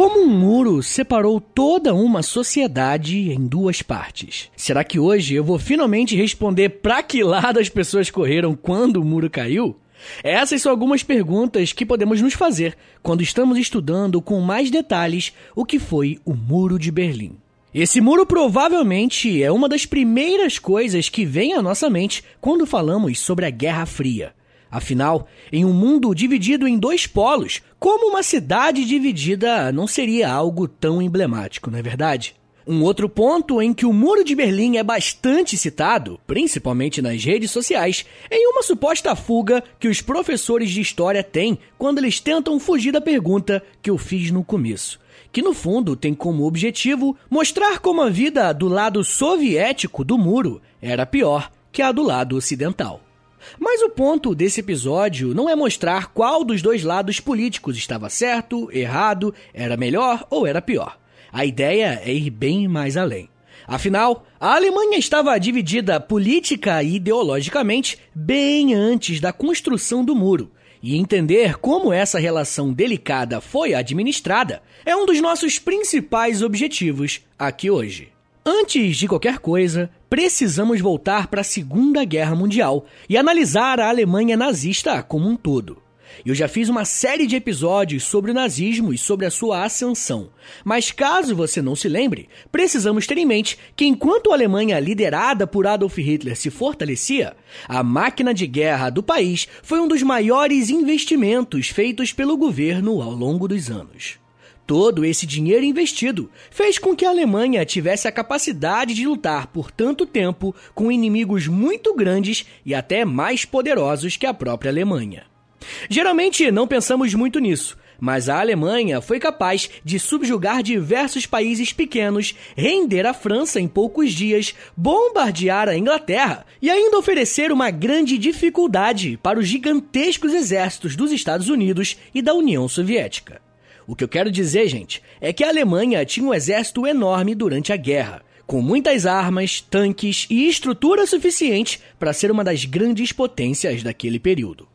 Como um muro separou toda uma sociedade em duas partes? Será que hoje eu vou finalmente responder pra que lado as pessoas correram quando o muro caiu? Essas são algumas perguntas que podemos nos fazer quando estamos estudando com mais detalhes o que foi o Muro de Berlim. Esse muro provavelmente é uma das primeiras coisas que vem à nossa mente quando falamos sobre a Guerra Fria. Afinal, em um mundo dividido em dois polos, como uma cidade dividida não seria algo tão emblemático, não é verdade? Um outro ponto em que o Muro de Berlim é bastante citado, principalmente nas redes sociais, é em uma suposta fuga que os professores de história têm quando eles tentam fugir da pergunta que eu fiz no começo, que no fundo tem como objetivo mostrar como a vida do lado soviético do muro era pior que a do lado ocidental. Mas o ponto desse episódio não é mostrar qual dos dois lados políticos estava certo, errado, era melhor ou era pior. A ideia é ir bem mais além. Afinal, a Alemanha estava dividida política e ideologicamente bem antes da construção do muro. E entender como essa relação delicada foi administrada é um dos nossos principais objetivos aqui hoje. Antes de qualquer coisa, precisamos voltar para a Segunda Guerra Mundial e analisar a Alemanha nazista como um todo. Eu já fiz uma série de episódios sobre o nazismo e sobre a sua ascensão. Mas caso você não se lembre, precisamos ter em mente que enquanto a Alemanha liderada por Adolf Hitler se fortalecia, a máquina de guerra do país foi um dos maiores investimentos feitos pelo governo ao longo dos anos. Todo esse dinheiro investido fez com que a Alemanha tivesse a capacidade de lutar por tanto tempo com inimigos muito grandes e até mais poderosos que a própria Alemanha. Geralmente não pensamos muito nisso, mas a Alemanha foi capaz de subjugar diversos países pequenos, render a França em poucos dias, bombardear a Inglaterra e ainda oferecer uma grande dificuldade para os gigantescos exércitos dos Estados Unidos e da União Soviética. O que eu quero dizer, gente, é que a Alemanha tinha um exército enorme durante a guerra, com muitas armas, tanques e estrutura suficiente para ser uma das grandes potências daquele período.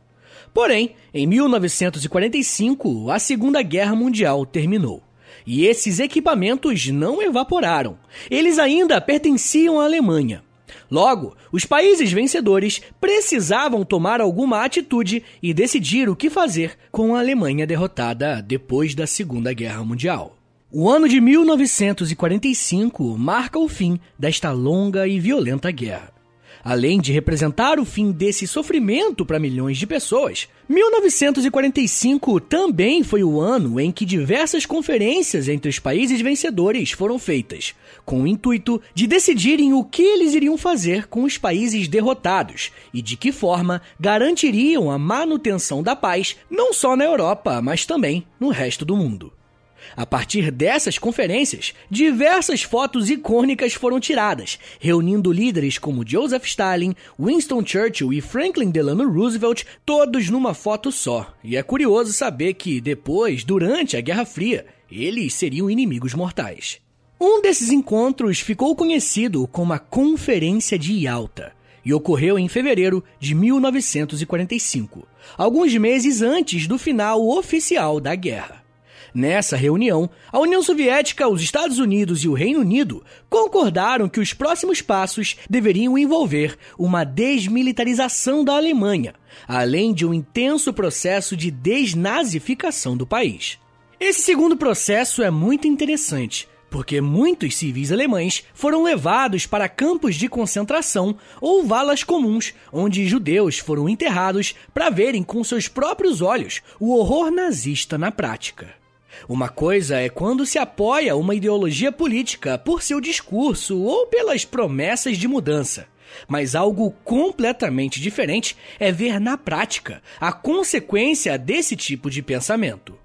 Porém, em 1945, a Segunda Guerra Mundial terminou. E esses equipamentos não evaporaram. Eles ainda pertenciam à Alemanha. Logo, os países vencedores precisavam tomar alguma atitude e decidir o que fazer com a Alemanha derrotada depois da Segunda Guerra Mundial. O ano de 1945 marca o fim desta longa e violenta guerra. Além de representar o fim desse sofrimento para milhões de pessoas, 1945 também foi o ano em que diversas conferências entre os países vencedores foram feitas, com o intuito de decidirem o que eles iriam fazer com os países derrotados e de que forma garantiriam a manutenção da paz não só na Europa, mas também no resto do mundo. A partir dessas conferências, diversas fotos icônicas foram tiradas, reunindo líderes como Joseph Stalin, Winston Churchill e Franklin Delano Roosevelt, todos numa foto só. E é curioso saber que depois, durante a Guerra Fria, eles seriam inimigos mortais. Um desses encontros ficou conhecido como a Conferência de Yalta e ocorreu em fevereiro de 1945, alguns meses antes do final oficial da guerra. Nessa reunião, a União Soviética, os Estados Unidos e o Reino Unido concordaram que os próximos passos deveriam envolver uma desmilitarização da Alemanha, além de um intenso processo de desnazificação do país. Esse segundo processo é muito interessante, porque muitos civis alemães foram levados para campos de concentração ou valas comuns, onde judeus foram enterrados para verem com seus próprios olhos o horror nazista na prática. Uma coisa é quando se apoia uma ideologia política por seu discurso ou pelas promessas de mudança. Mas algo completamente diferente é ver na prática a consequência desse tipo de pensamento.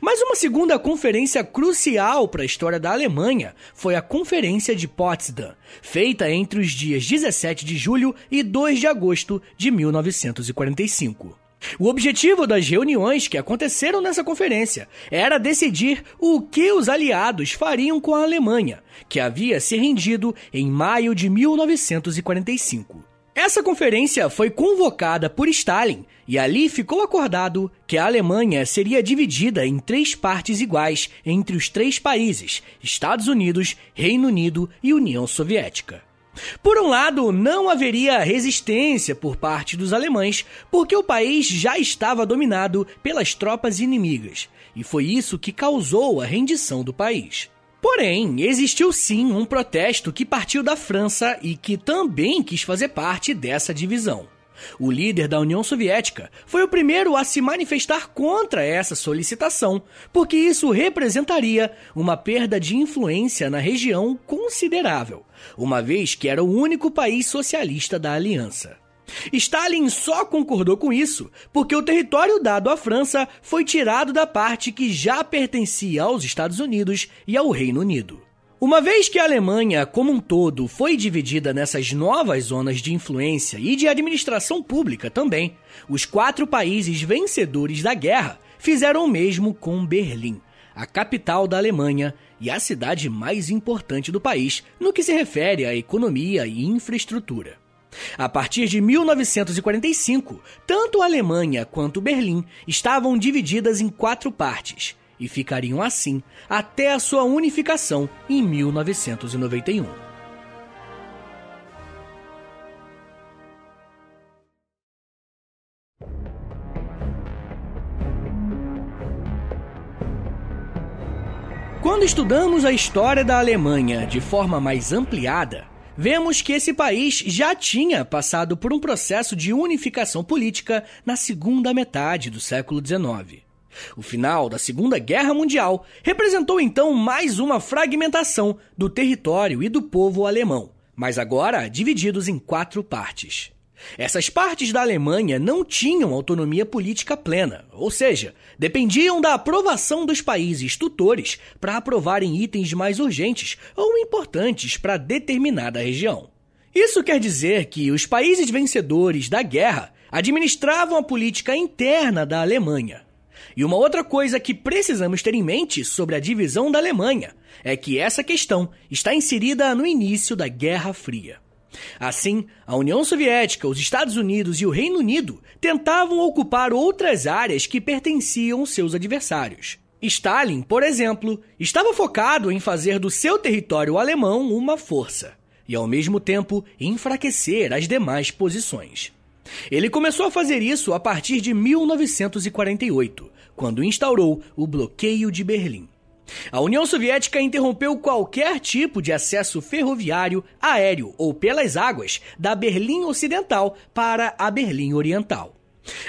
Mas uma segunda conferência crucial para a história da Alemanha foi a Conferência de Potsdam, feita entre os dias 17 de julho e 2 de agosto de 1945. O objetivo das reuniões que aconteceram nessa conferência era decidir o que os aliados fariam com a Alemanha, que havia se rendido em maio de 1945. Essa conferência foi convocada por Stalin e ali ficou acordado que a Alemanha seria dividida em três partes iguais entre os três países: Estados Unidos, Reino Unido e União Soviética. Por um lado, não haveria resistência por parte dos alemães, porque o país já estava dominado pelas tropas inimigas, e foi isso que causou a rendição do país. Porém, existiu sim um protesto que partiu da França e que também quis fazer parte dessa divisão. O líder da União Soviética foi o primeiro a se manifestar contra essa solicitação, porque isso representaria uma perda de influência na região considerável, uma vez que era o único país socialista da aliança. Stalin só concordou com isso porque o território dado à França foi tirado da parte que já pertencia aos Estados Unidos e ao Reino Unido. Uma vez que a Alemanha, como um todo, foi dividida nessas novas zonas de influência e de administração pública também, os quatro países vencedores da guerra fizeram o mesmo com Berlim, a capital da Alemanha e a cidade mais importante do país no que se refere à economia e infraestrutura. A partir de 1945, tanto a Alemanha quanto Berlim estavam divididas em quatro partes e ficariam assim até a sua unificação em 1991. Quando estudamos a história da Alemanha de forma mais ampliada, vemos que esse país já tinha passado por um processo de unificação política na segunda metade do século XIX. O final da Segunda Guerra Mundial representou então mais uma fragmentação do território e do povo alemão, mas agora divididos em quatro partes. Essas partes da Alemanha não tinham autonomia política plena, ou seja, dependiam da aprovação dos países tutores para aprovarem itens mais urgentes ou importantes para determinada região. Isso quer dizer que os países vencedores da guerra administravam a política interna da Alemanha, e uma outra coisa que precisamos ter em mente sobre a divisão da Alemanha é que essa questão está inserida no início da Guerra Fria. Assim, a União Soviética, os Estados Unidos e o Reino Unido tentavam ocupar outras áreas que pertenciam seus adversários. Stalin, por exemplo, estava focado em fazer do seu território alemão uma força e, ao mesmo tempo, enfraquecer as demais posições. Ele começou a fazer isso a partir de 1948, quando instaurou o bloqueio de Berlim. A União Soviética interrompeu qualquer tipo de acesso ferroviário, aéreo ou pelas águas da Berlim Ocidental para a Berlim Oriental.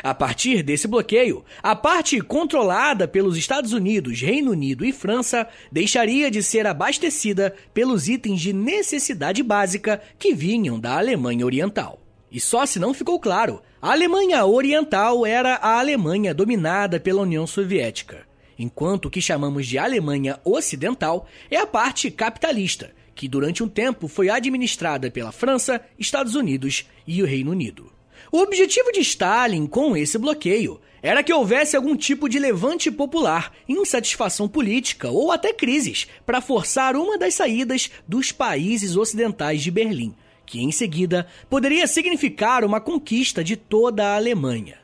A partir desse bloqueio, a parte controlada pelos Estados Unidos, Reino Unido e França deixaria de ser abastecida pelos itens de necessidade básica que vinham da Alemanha Oriental. E só se não ficou claro, a Alemanha Oriental era a Alemanha dominada pela União Soviética, enquanto o que chamamos de Alemanha Ocidental é a parte capitalista, que durante um tempo foi administrada pela França, Estados Unidos e o Reino Unido. O objetivo de Stalin com esse bloqueio era que houvesse algum tipo de levante popular, insatisfação política ou até crises para forçar uma das saídas dos países ocidentais de Berlim, que em seguida poderia significar uma conquista de toda a Alemanha.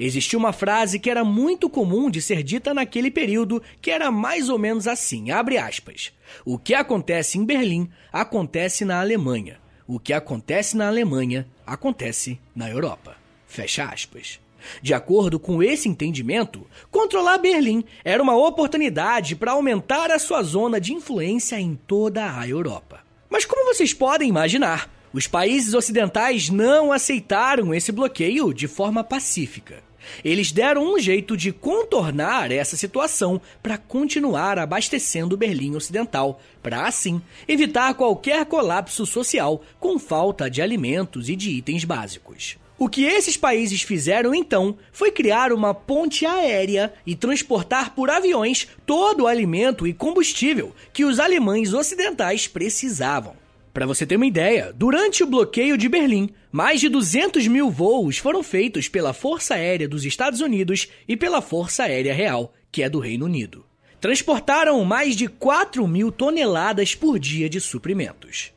Existia uma frase que era muito comum de ser dita naquele período, que era mais ou menos assim, abre aspas: O que acontece em Berlim acontece na Alemanha. O que acontece na Alemanha acontece na Europa. Fecha aspas. De acordo com esse entendimento, controlar Berlim era uma oportunidade para aumentar a sua zona de influência em toda a Europa. Mas como vocês podem imaginar, os países ocidentais não aceitaram esse bloqueio de forma pacífica. Eles deram um jeito de contornar essa situação para continuar abastecendo Berlim Ocidental, para assim evitar qualquer colapso social com falta de alimentos e de itens básicos. O que esses países fizeram então foi criar uma ponte aérea e transportar por aviões todo o alimento e combustível que os alemães ocidentais precisavam. Para você ter uma ideia, durante o bloqueio de Berlim, mais de 200 mil voos foram feitos pela Força Aérea dos Estados Unidos e pela Força Aérea Real, que é do Reino Unido. Transportaram mais de 4 mil toneladas por dia de suprimentos.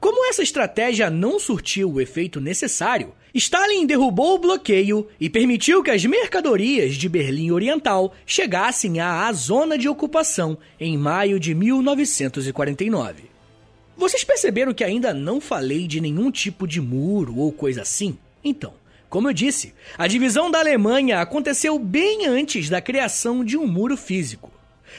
Como essa estratégia não surtiu o efeito necessário, Stalin derrubou o bloqueio e permitiu que as mercadorias de Berlim Oriental chegassem à zona de ocupação em maio de 1949. Vocês perceberam que ainda não falei de nenhum tipo de muro ou coisa assim? Então, como eu disse, a divisão da Alemanha aconteceu bem antes da criação de um muro físico.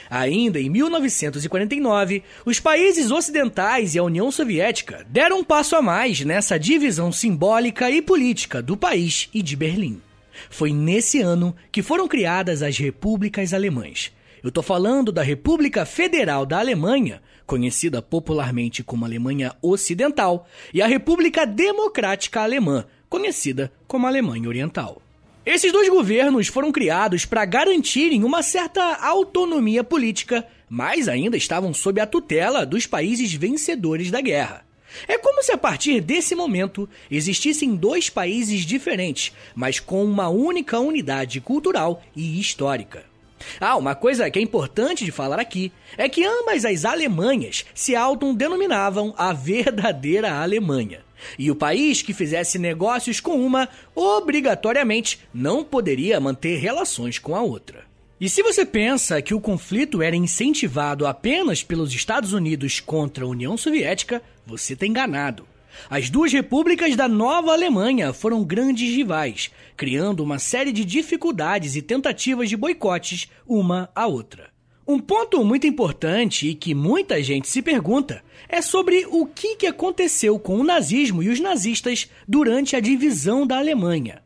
Ainda em 1949, os países ocidentais e a União Soviética deram um passo a mais nessa divisão simbólica e política do país e de Berlim. Foi nesse ano que foram criadas as repúblicas alemãs. Eu estou falando da República Federal da Alemanha, conhecida popularmente como Alemanha Ocidental, e a República Democrática Alemã, conhecida como Alemanha Oriental. Esses dois governos foram criados para garantirem uma certa autonomia política, mas ainda estavam sob a tutela dos países vencedores da guerra. É como se a partir desse momento existissem dois países diferentes, mas com uma única unidade cultural e histórica. Ah, uma coisa que é importante de falar aqui é que ambas as Alemanhas se autodenominavam a verdadeira Alemanha. E o país que fizesse negócios com uma, obrigatoriamente, não poderia manter relações com a outra. E se você pensa que o conflito era incentivado apenas pelos Estados Unidos contra a União Soviética, você está enganado. As duas repúblicas da nova Alemanha foram grandes rivais, criando uma série de dificuldades e tentativas de boicotes uma à outra. Um ponto muito importante e que muita gente se pergunta é sobre o que aconteceu com o nazismo e os nazistas durante a divisão da Alemanha.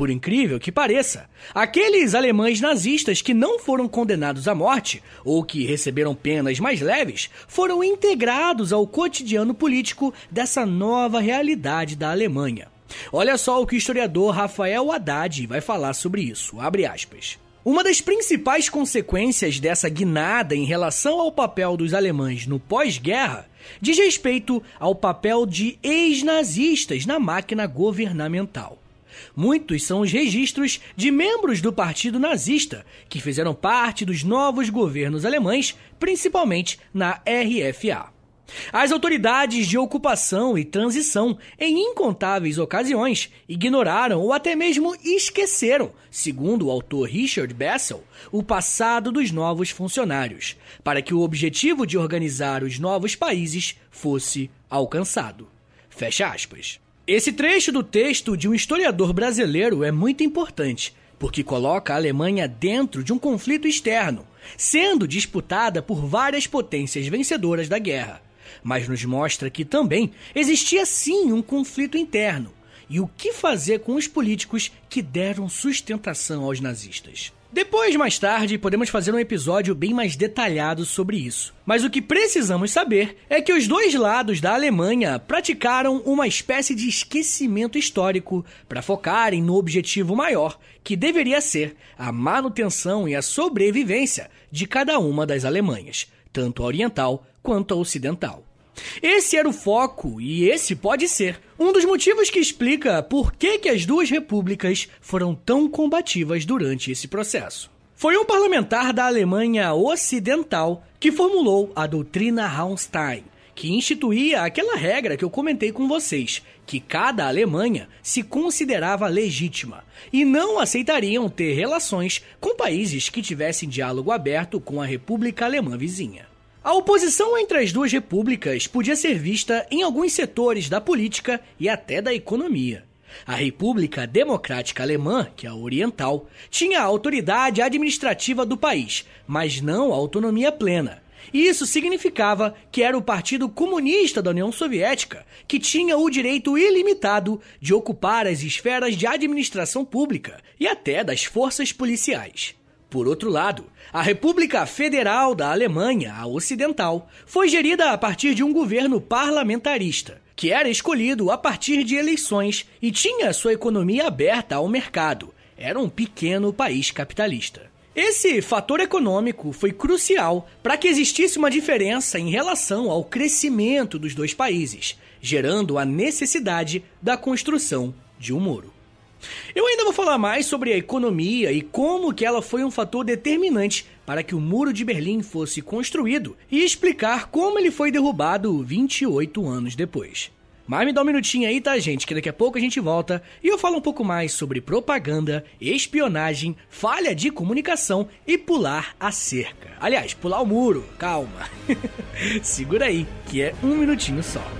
Por incrível que pareça, aqueles alemães nazistas que não foram condenados à morte ou que receberam penas mais leves foram integrados ao cotidiano político dessa nova realidade da Alemanha. Olha só o que o historiador Rafael Haddad vai falar sobre isso. Abre aspas. Uma das principais consequências dessa guinada em relação ao papel dos alemães no pós-guerra diz respeito ao papel de ex-nazistas na máquina governamental. Muitos são os registros de membros do Partido Nazista que fizeram parte dos novos governos alemães, principalmente na RFA. As autoridades de ocupação e transição, em incontáveis ocasiões, ignoraram ou até mesmo esqueceram, segundo o autor Richard Bessel, o passado dos novos funcionários, para que o objetivo de organizar os novos países fosse alcançado. Fecha aspas. Esse trecho do texto de um historiador brasileiro é muito importante, porque coloca a Alemanha dentro de um conflito externo, sendo disputada por várias potências vencedoras da guerra mas nos mostra que também existia sim um conflito interno. E o que fazer com os políticos que deram sustentação aos nazistas? Depois, mais tarde, podemos fazer um episódio bem mais detalhado sobre isso. Mas o que precisamos saber é que os dois lados da Alemanha praticaram uma espécie de esquecimento histórico para focarem no objetivo maior, que deveria ser a manutenção e a sobrevivência de cada uma das Alemanhas, tanto a oriental quanto a ocidental. Esse era o foco e esse pode ser um dos motivos que explica por que, que as duas repúblicas foram tão combativas durante esse processo. Foi um parlamentar da Alemanha Ocidental que formulou a doutrina Raunstein, que instituía aquela regra que eu comentei com vocês, que cada Alemanha se considerava legítima e não aceitariam ter relações com países que tivessem diálogo aberto com a República Alemã vizinha. A oposição entre as duas repúblicas podia ser vista em alguns setores da política e até da economia. A República Democrática Alemã, que é a oriental, tinha a autoridade administrativa do país, mas não a autonomia plena. Isso significava que era o Partido Comunista da União Soviética que tinha o direito ilimitado de ocupar as esferas de administração pública e até das forças policiais. Por outro lado, a República Federal da Alemanha, a Ocidental, foi gerida a partir de um governo parlamentarista, que era escolhido a partir de eleições e tinha sua economia aberta ao mercado. Era um pequeno país capitalista. Esse fator econômico foi crucial para que existisse uma diferença em relação ao crescimento dos dois países, gerando a necessidade da construção de um muro. Eu ainda vou falar mais sobre a economia e como que ela foi um fator determinante para que o Muro de Berlim fosse construído e explicar como ele foi derrubado 28 anos depois. Mas me dá um minutinho aí, tá, gente? Que daqui a pouco a gente volta e eu falo um pouco mais sobre propaganda, espionagem, falha de comunicação e pular a cerca. Aliás, pular o muro, calma. Segura aí, que é um minutinho só.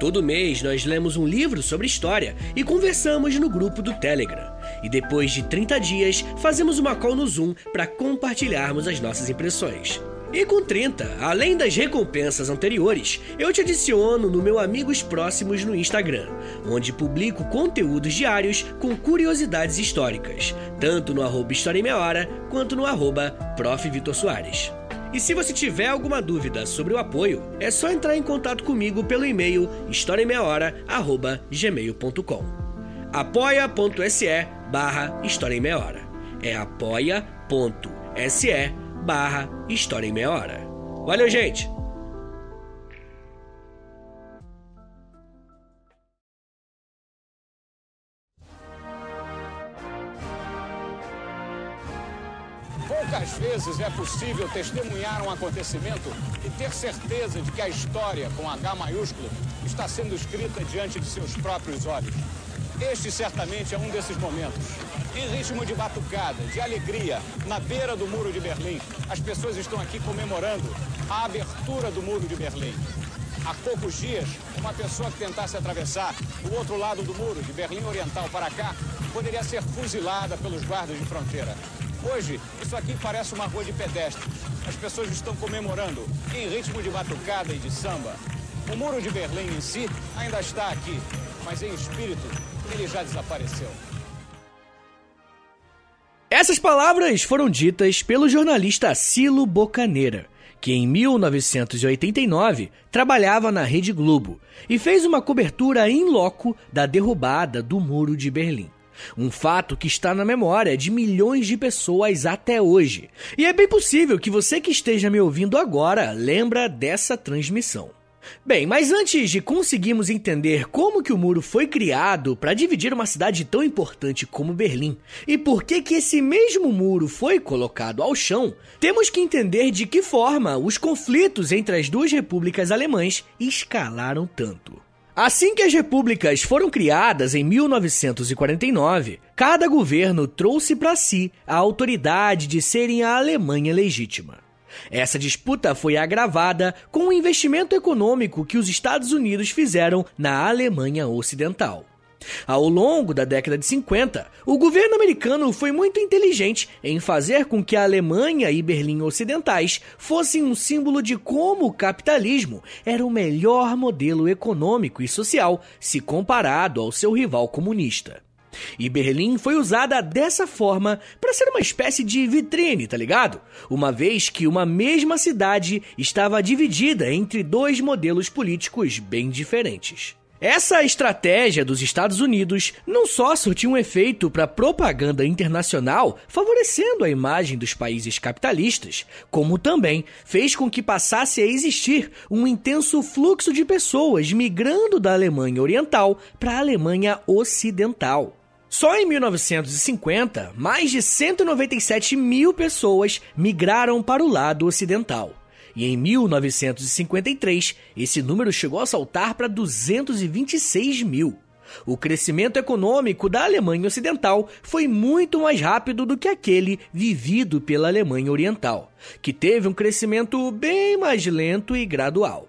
Todo mês nós lemos um livro sobre história e conversamos no grupo do Telegram. E depois de 30 dias, fazemos uma call no Zoom para compartilharmos as nossas impressões. E com 30, além das recompensas anteriores, eu te adiciono no meu Amigos Próximos no Instagram, onde publico conteúdos diários com curiosidades históricas, tanto no arroba História em Meia Hora, quanto no arroba Prof. Vitor Soares. E se você tiver alguma dúvida sobre o apoio, é só entrar em contato comigo pelo e-mail historiaemmeiahora.gmail.com apoia.se barra História em Meia Hora. É apoia.se barra História em Meia Hora. Valeu, gente! Poucas vezes é possível testemunhar um acontecimento e ter certeza de que a história, com H maiúsculo, está sendo escrita diante de seus próprios olhos. Este certamente é um desses momentos. Em ritmo de batucada, de alegria, na beira do Muro de Berlim, as pessoas estão aqui comemorando a abertura do Muro de Berlim. Há poucos dias, uma pessoa que tentasse atravessar o outro lado do muro, de Berlim Oriental para cá, poderia ser fuzilada pelos guardas de fronteira. Hoje, isso aqui parece uma rua de pedestres. As pessoas estão comemorando em ritmo de batucada e de samba. O muro de Berlim em si ainda está aqui, mas em espírito ele já desapareceu. Essas palavras foram ditas pelo jornalista Silo Bocaneira, que em 1989 trabalhava na Rede Globo e fez uma cobertura em loco da derrubada do Muro de Berlim. Um fato que está na memória de milhões de pessoas até hoje. E é bem possível que você que esteja me ouvindo agora lembra dessa transmissão. Bem, mas antes de conseguirmos entender como que o muro foi criado para dividir uma cidade tão importante como Berlim e por que que esse mesmo muro foi colocado ao chão, temos que entender de que forma os conflitos entre as duas repúblicas alemãs escalaram tanto. Assim que as repúblicas foram criadas em 1949, cada governo trouxe para si a autoridade de serem a Alemanha legítima. Essa disputa foi agravada com o investimento econômico que os Estados Unidos fizeram na Alemanha Ocidental. Ao longo da década de 50, o governo americano foi muito inteligente em fazer com que a Alemanha e Berlim Ocidentais fossem um símbolo de como o capitalismo era o melhor modelo econômico e social se comparado ao seu rival comunista. E Berlim foi usada dessa forma para ser uma espécie de vitrine, tá ligado? Uma vez que uma mesma cidade estava dividida entre dois modelos políticos bem diferentes. Essa estratégia dos Estados Unidos não só surtiu um efeito para a propaganda internacional, favorecendo a imagem dos países capitalistas, como também fez com que passasse a existir um intenso fluxo de pessoas migrando da Alemanha Oriental para a Alemanha Ocidental. Só em 1950, mais de 197 mil pessoas migraram para o lado ocidental. E em 1953, esse número chegou a saltar para 226 mil. O crescimento econômico da Alemanha Ocidental foi muito mais rápido do que aquele vivido pela Alemanha Oriental, que teve um crescimento bem mais lento e gradual.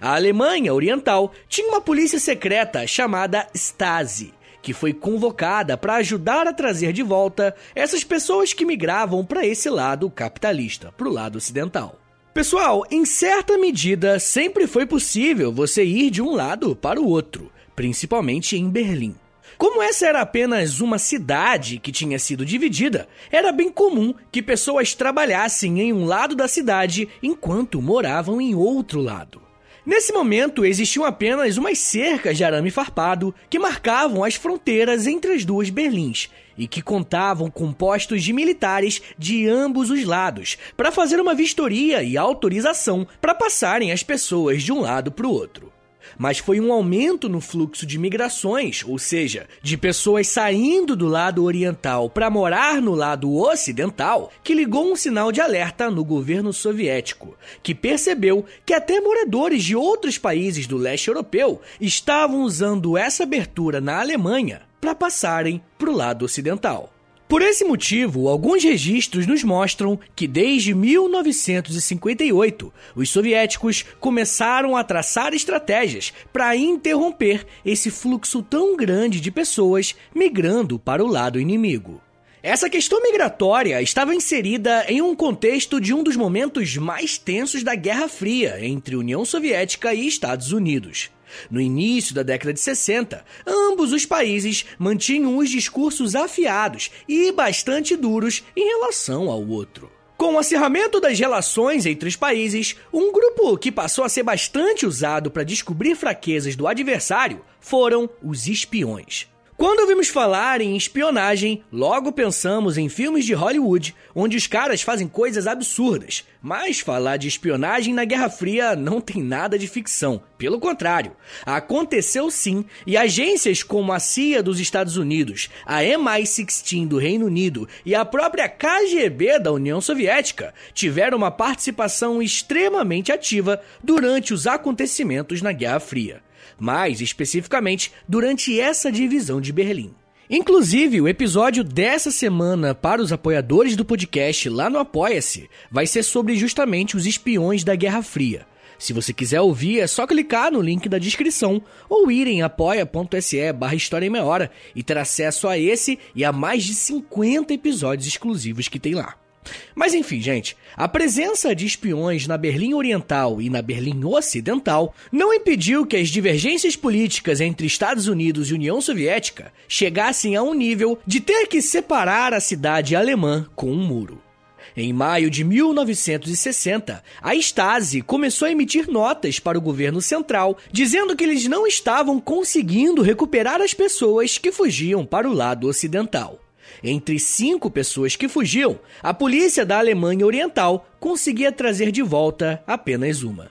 A Alemanha Oriental tinha uma polícia secreta chamada Stasi, que foi convocada para ajudar a trazer de volta essas pessoas que migravam para esse lado capitalista, para o lado ocidental. Pessoal, em certa medida, sempre foi possível você ir de um lado para o outro principalmente em Berlim. Como essa era apenas uma cidade que tinha sido dividida, era bem comum que pessoas trabalhassem em um lado da cidade enquanto moravam em outro lado. Nesse momento, existiam apenas umas cercas de arame farpado que marcavam as fronteiras entre as duas Berlins e que contavam com postos de militares de ambos os lados para fazer uma vistoria e autorização para passarem as pessoas de um lado para o outro mas foi um aumento no fluxo de migrações, ou seja, de pessoas saindo do lado oriental para morar no lado ocidental, que ligou um sinal de alerta no governo soviético, que percebeu que até moradores de outros países do leste europeu estavam usando essa abertura na Alemanha para passarem para o lado ocidental. Por esse motivo, alguns registros nos mostram que desde 1958 os soviéticos começaram a traçar estratégias para interromper esse fluxo tão grande de pessoas migrando para o lado inimigo. Essa questão migratória estava inserida em um contexto de um dos momentos mais tensos da Guerra Fria entre União Soviética e Estados Unidos. No início da década de 60, ambos os países mantinham os discursos afiados e bastante duros em relação ao outro. Com o acirramento das relações entre os países, um grupo que passou a ser bastante usado para descobrir fraquezas do adversário foram os espiões. Quando ouvimos falar em espionagem, logo pensamos em filmes de Hollywood, onde os caras fazem coisas absurdas. Mas falar de espionagem na Guerra Fria não tem nada de ficção. Pelo contrário, aconteceu sim, e agências como a CIA dos Estados Unidos, a MI-16 do Reino Unido e a própria KGB da União Soviética tiveram uma participação extremamente ativa durante os acontecimentos na Guerra Fria mais especificamente durante essa divisão de Berlim. Inclusive, o episódio dessa semana para os apoiadores do podcast lá no Apoia-se vai ser sobre justamente os espiões da Guerra Fria. Se você quiser ouvir, é só clicar no link da descrição ou ir em apoia.se barra História em Meia Hora e ter acesso a esse e a mais de 50 episódios exclusivos que tem lá. Mas enfim, gente, a presença de espiões na Berlim Oriental e na Berlim Ocidental não impediu que as divergências políticas entre Estados Unidos e União Soviética chegassem a um nível de ter que separar a cidade alemã com um muro. Em maio de 1960, a Stasi começou a emitir notas para o governo central, dizendo que eles não estavam conseguindo recuperar as pessoas que fugiam para o lado ocidental. Entre cinco pessoas que fugiam, a polícia da Alemanha Oriental conseguia trazer de volta apenas uma.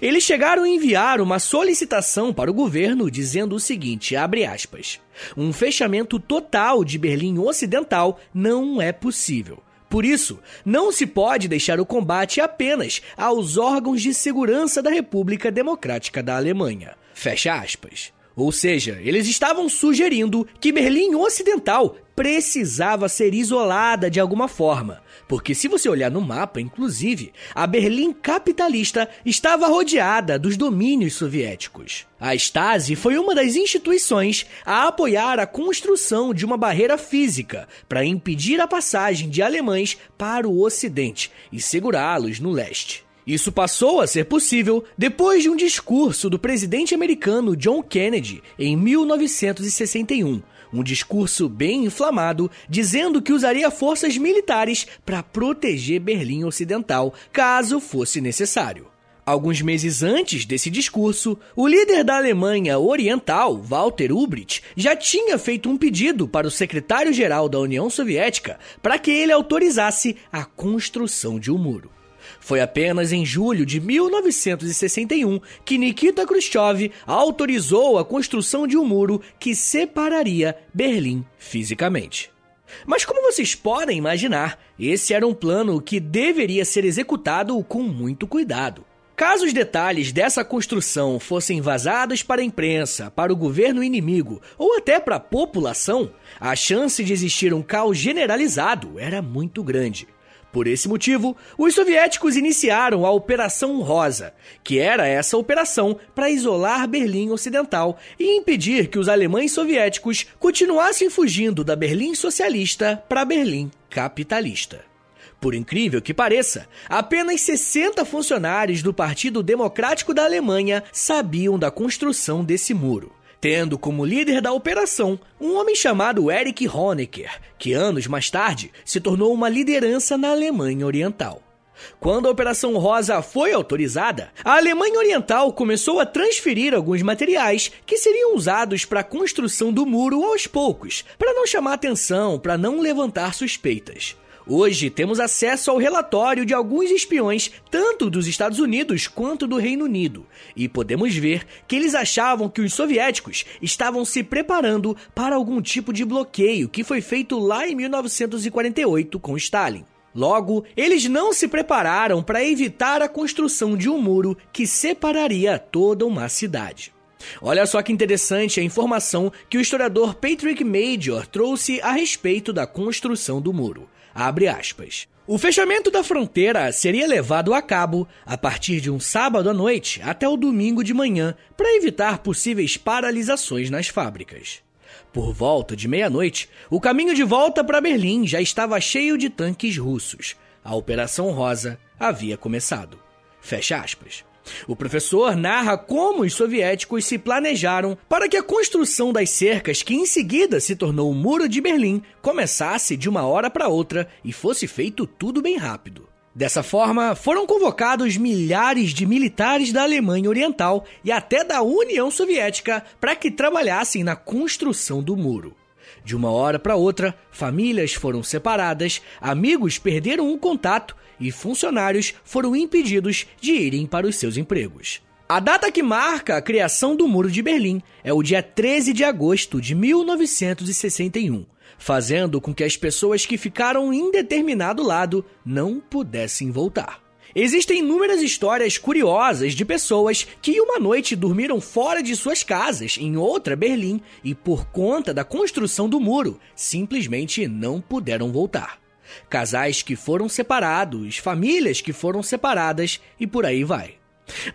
Eles chegaram a enviar uma solicitação para o governo dizendo o seguinte, aspas, um fechamento total de Berlim Ocidental não é possível. Por isso, não se pode deixar o combate apenas aos órgãos de segurança da República Democrática da Alemanha. Fecha aspas. Ou seja, eles estavam sugerindo que Berlim Ocidental precisava ser isolada de alguma forma. Porque se você olhar no mapa, inclusive, a Berlim capitalista estava rodeada dos domínios soviéticos. A Stasi foi uma das instituições a apoiar a construção de uma barreira física para impedir a passagem de alemães para o ocidente e segurá-los no leste. Isso passou a ser possível depois de um discurso do presidente americano John Kennedy em 1961. Um discurso bem inflamado, dizendo que usaria forças militares para proteger Berlim Ocidental, caso fosse necessário. Alguns meses antes desse discurso, o líder da Alemanha Oriental, Walter Ulbricht, já tinha feito um pedido para o secretário-geral da União Soviética para que ele autorizasse a construção de um muro. Foi apenas em julho de 1961 que Nikita Khrushchev autorizou a construção de um muro que separaria Berlim fisicamente. Mas como vocês podem imaginar, esse era um plano que deveria ser executado com muito cuidado. Caso os detalhes dessa construção fossem vazados para a imprensa, para o governo inimigo ou até para a população, a chance de existir um caos generalizado era muito grande. Por esse motivo, os soviéticos iniciaram a Operação Rosa, que era essa operação para isolar Berlim Ocidental e impedir que os alemães soviéticos continuassem fugindo da Berlim socialista para Berlim capitalista. Por incrível que pareça, apenas 60 funcionários do Partido Democrático da Alemanha sabiam da construção desse muro tendo como líder da operação um homem chamado Erich Honecker, que anos mais tarde se tornou uma liderança na Alemanha Oriental. Quando a Operação Rosa foi autorizada, a Alemanha Oriental começou a transferir alguns materiais que seriam usados para a construção do muro aos poucos, para não chamar atenção, para não levantar suspeitas. Hoje temos acesso ao relatório de alguns espiões, tanto dos Estados Unidos quanto do Reino Unido, e podemos ver que eles achavam que os soviéticos estavam se preparando para algum tipo de bloqueio que foi feito lá em 1948 com Stalin. Logo, eles não se prepararam para evitar a construção de um muro que separaria toda uma cidade. Olha só que interessante a informação que o historiador Patrick Major trouxe a respeito da construção do muro. Abre aspas. O fechamento da fronteira seria levado a cabo a partir de um sábado à noite até o domingo de manhã para evitar possíveis paralisações nas fábricas. Por volta de meia-noite, o caminho de volta para Berlim já estava cheio de tanques russos. A Operação Rosa havia começado. Fecha aspas. O professor narra como os soviéticos se planejaram para que a construção das cercas, que em seguida se tornou o Muro de Berlim, começasse de uma hora para outra e fosse feito tudo bem rápido. Dessa forma, foram convocados milhares de militares da Alemanha Oriental e até da União Soviética para que trabalhassem na construção do muro. De uma hora para outra, famílias foram separadas, amigos perderam o contato e funcionários foram impedidos de irem para os seus empregos. A data que marca a criação do Muro de Berlim é o dia 13 de agosto de 1961, fazendo com que as pessoas que ficaram em determinado lado não pudessem voltar. Existem inúmeras histórias curiosas de pessoas que uma noite dormiram fora de suas casas em outra Berlim e, por conta da construção do muro, simplesmente não puderam voltar casais que foram separados, famílias que foram separadas e por aí vai.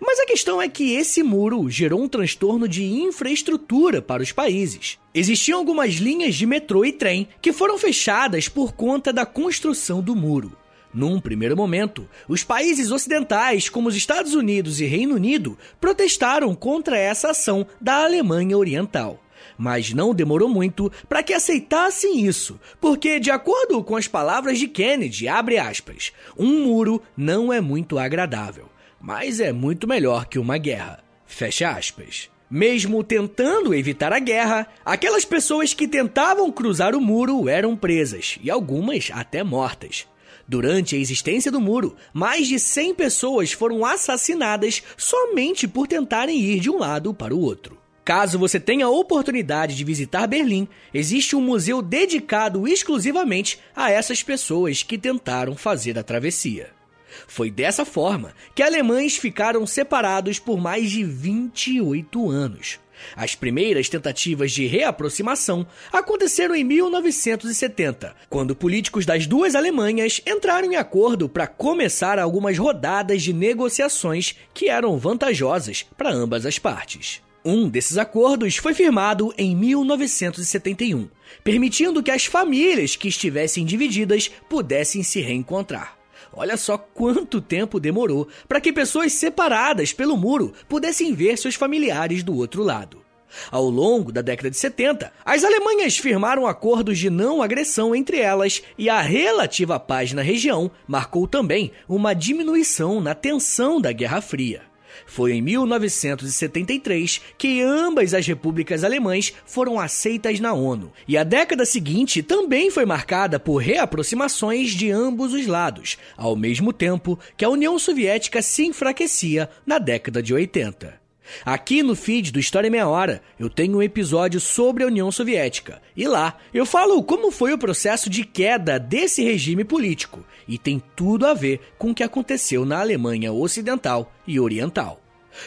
Mas a questão é que esse muro gerou um transtorno de infraestrutura para os países. Existiam algumas linhas de metrô e trem que foram fechadas por conta da construção do muro. Num primeiro momento, os países ocidentais, como os Estados Unidos e Reino Unido, protestaram contra essa ação da Alemanha Oriental. Mas não demorou muito para que aceitassem isso, porque, de acordo com as palavras de Kennedy, abre aspas, um muro não é muito agradável, mas é muito melhor que uma guerra. Fecha aspas. Mesmo tentando evitar a guerra, aquelas pessoas que tentavam cruzar o muro eram presas e algumas até mortas. Durante a existência do muro, mais de 100 pessoas foram assassinadas somente por tentarem ir de um lado para o outro. Caso você tenha a oportunidade de visitar Berlim, existe um museu dedicado exclusivamente a essas pessoas que tentaram fazer a travessia. Foi dessa forma que alemães ficaram separados por mais de 28 anos. As primeiras tentativas de reaproximação aconteceram em 1970, quando políticos das duas Alemanhas entraram em acordo para começar algumas rodadas de negociações que eram vantajosas para ambas as partes. Um desses acordos foi firmado em 1971, permitindo que as famílias que estivessem divididas pudessem se reencontrar. Olha só quanto tempo demorou para que pessoas separadas pelo muro pudessem ver seus familiares do outro lado. Ao longo da década de 70, as Alemanhas firmaram acordos de não agressão entre elas e a relativa paz na região marcou também uma diminuição na tensão da Guerra Fria. Foi em 1973 que ambas as repúblicas alemãs foram aceitas na ONU, e a década seguinte também foi marcada por reaproximações de ambos os lados, ao mesmo tempo que a União Soviética se enfraquecia na década de 80. Aqui no feed do História Meia Hora eu tenho um episódio sobre a União Soviética. E lá eu falo como foi o processo de queda desse regime político. E tem tudo a ver com o que aconteceu na Alemanha Ocidental e Oriental.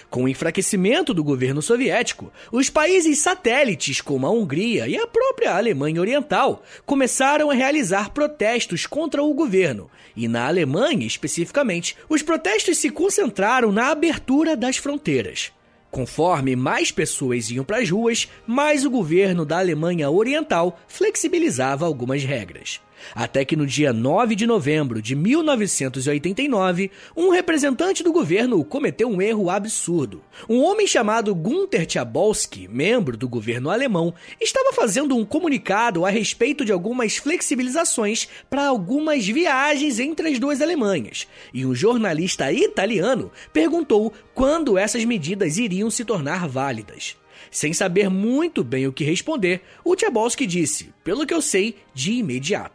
Com o enfraquecimento do governo soviético, os países satélites, como a Hungria e a própria Alemanha Oriental, começaram a realizar protestos contra o governo. E na Alemanha, especificamente, os protestos se concentraram na abertura das fronteiras. Conforme mais pessoas iam para as ruas, mais o governo da Alemanha Oriental flexibilizava algumas regras. Até que no dia 9 de novembro de 1989, um representante do governo cometeu um erro absurdo. Um homem chamado Gunther Chabolski, membro do governo alemão, estava fazendo um comunicado a respeito de algumas flexibilizações para algumas viagens entre as duas Alemanhas. E um jornalista italiano perguntou quando essas medidas iriam se tornar válidas. Sem saber muito bem o que responder, o Chabolski disse: pelo que eu sei, de imediato.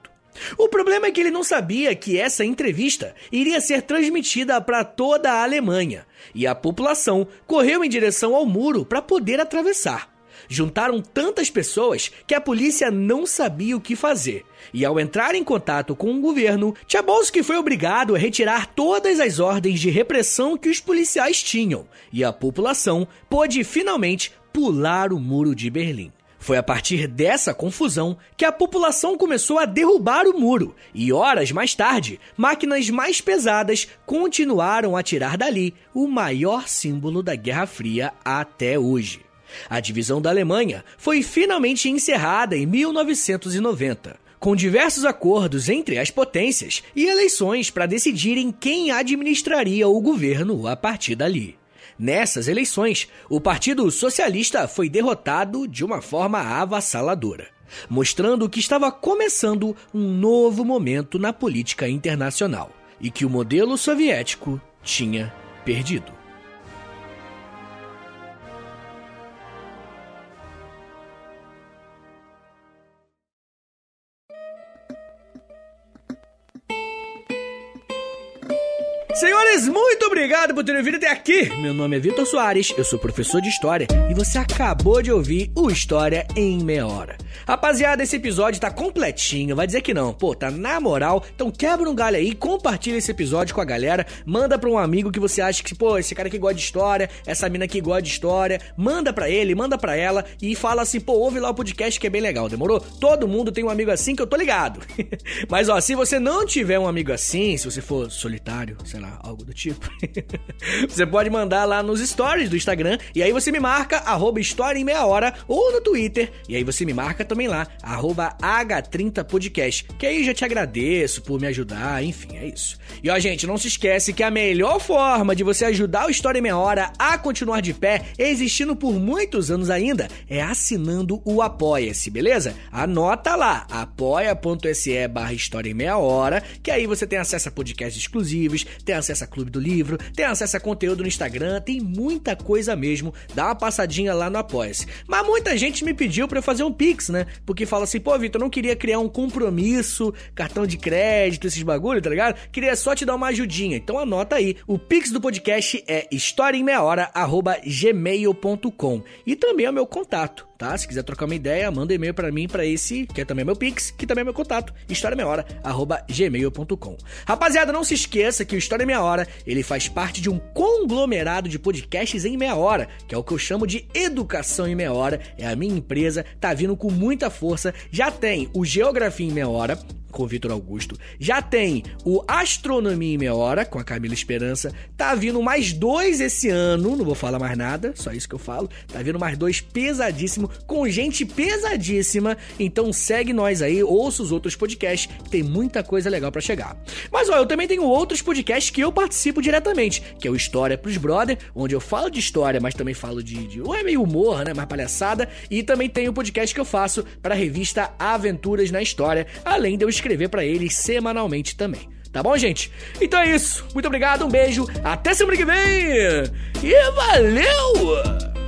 O problema é que ele não sabia que essa entrevista iria ser transmitida para toda a Alemanha e a população correu em direção ao muro para poder atravessar. Juntaram tantas pessoas que a polícia não sabia o que fazer. E ao entrar em contato com o governo, Chabolsky foi obrigado a retirar todas as ordens de repressão que os policiais tinham, e a população pôde finalmente pular o muro de Berlim. Foi a partir dessa confusão que a população começou a derrubar o muro, e horas mais tarde, máquinas mais pesadas continuaram a tirar dali o maior símbolo da Guerra Fria até hoje. A divisão da Alemanha foi finalmente encerrada em 1990 com diversos acordos entre as potências e eleições para decidirem quem administraria o governo a partir dali. Nessas eleições, o Partido Socialista foi derrotado de uma forma avassaladora, mostrando que estava começando um novo momento na política internacional e que o modelo soviético tinha perdido. Senhores, muito obrigado por terem vindo até aqui. Meu nome é Vitor Soares, eu sou professor de História e você acabou de ouvir o História em Meia Hora. Rapaziada, esse episódio tá completinho, vai dizer que não. Pô, tá na moral. Então quebra um galho aí, compartilha esse episódio com a galera, manda pra um amigo que você acha que, pô, esse cara que gosta de história, essa mina que gosta de história, manda pra ele, manda pra ela e fala assim, pô, ouve lá o podcast que é bem legal, demorou? Todo mundo tem um amigo assim que eu tô ligado. Mas ó, se você não tiver um amigo assim, se você for solitário, sei lá, algo do tipo, você pode mandar lá nos stories do Instagram e aí você me marca, história em meia hora, ou no Twitter, e aí você me marca também lá, arroba H30podcast, que aí já te agradeço por me ajudar, enfim, é isso. E ó, gente, não se esquece que a melhor forma de você ajudar o História em Meia Hora a continuar de pé, existindo por muitos anos ainda, é assinando o Apoia-se, beleza? Anota lá, apoia.se barra História em Meia Hora, que aí você tem acesso a podcasts exclusivos, tem acesso a Clube do Livro, tem acesso a conteúdo no Instagram, tem muita coisa mesmo, dá uma passadinha lá no Apoia-se. Mas muita gente me pediu para eu fazer um Pix, né? Porque fala assim, pô, Vitor, não queria criar um compromisso, cartão de crédito, esses bagulho, tá ligado? Queria só te dar uma ajudinha. Então anota aí. O Pix do podcast é historiaemmeiahora.gmail.com E também é o meu contato tá? Se quiser trocar uma ideia, manda um e-mail para mim para esse, que é também meu Pix, que também é meu contato, historiameiahora@gmail.com. Rapaziada, não se esqueça que o História Meia Hora, ele faz parte de um conglomerado de podcasts em meia hora, que é o que eu chamo de Educação em Meia Hora. É a minha empresa, tá vindo com muita força. Já tem o Geografia em Meia Hora, com o Vitor Augusto. Já tem o Astronomia em Meia Hora, com a Camila Esperança. Tá vindo mais dois esse ano, não vou falar mais nada, só isso que eu falo. Tá vindo mais dois pesadíssimo, com gente pesadíssima. Então segue nós aí, ouça os outros podcasts, tem muita coisa legal para chegar. Mas ó, eu também tenho outros podcasts que eu participo diretamente, que é o História pros Brother, onde eu falo de história, mas também falo de, de ou é meio humor, né, mais palhaçada, e também tem o podcast que eu faço para a revista Aventuras na História, além de eu escrever para eles semanalmente também. Tá bom, gente? Então é isso. Muito obrigado, um beijo, até semana que vem! E valeu!